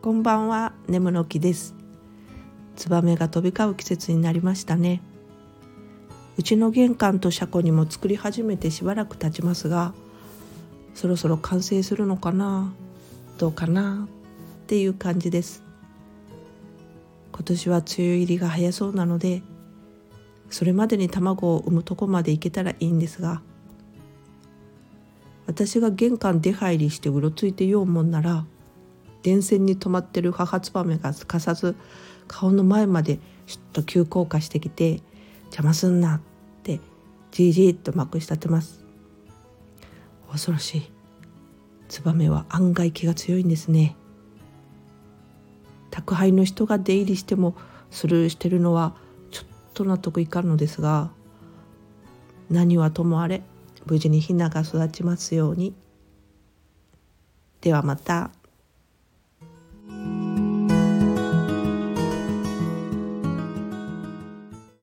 こんばんは眠の木です。ツバメが飛び交う季節になりましたね。うちの玄関と車庫にも作り始めてしばらく経ちますがそろそろ完成するのかなどうかなっていう感じです。今年は梅雨入りが早そうなのでそれまでに卵を産むとこまで行けたらいいんですが私が玄関出入りしてうろついてようもんなら電線に止まってる母ツバメがすかさず顔の前までシュッと急降下してきて邪魔すんなってじいじいとまくし立てます。恐ろしい。ツバメは案外気が強いんですね。宅配の人が出入りしてもスルーしてるのはちょっと納得いかんのですが何はともあれ無事にヒナが育ちますように。ではまた。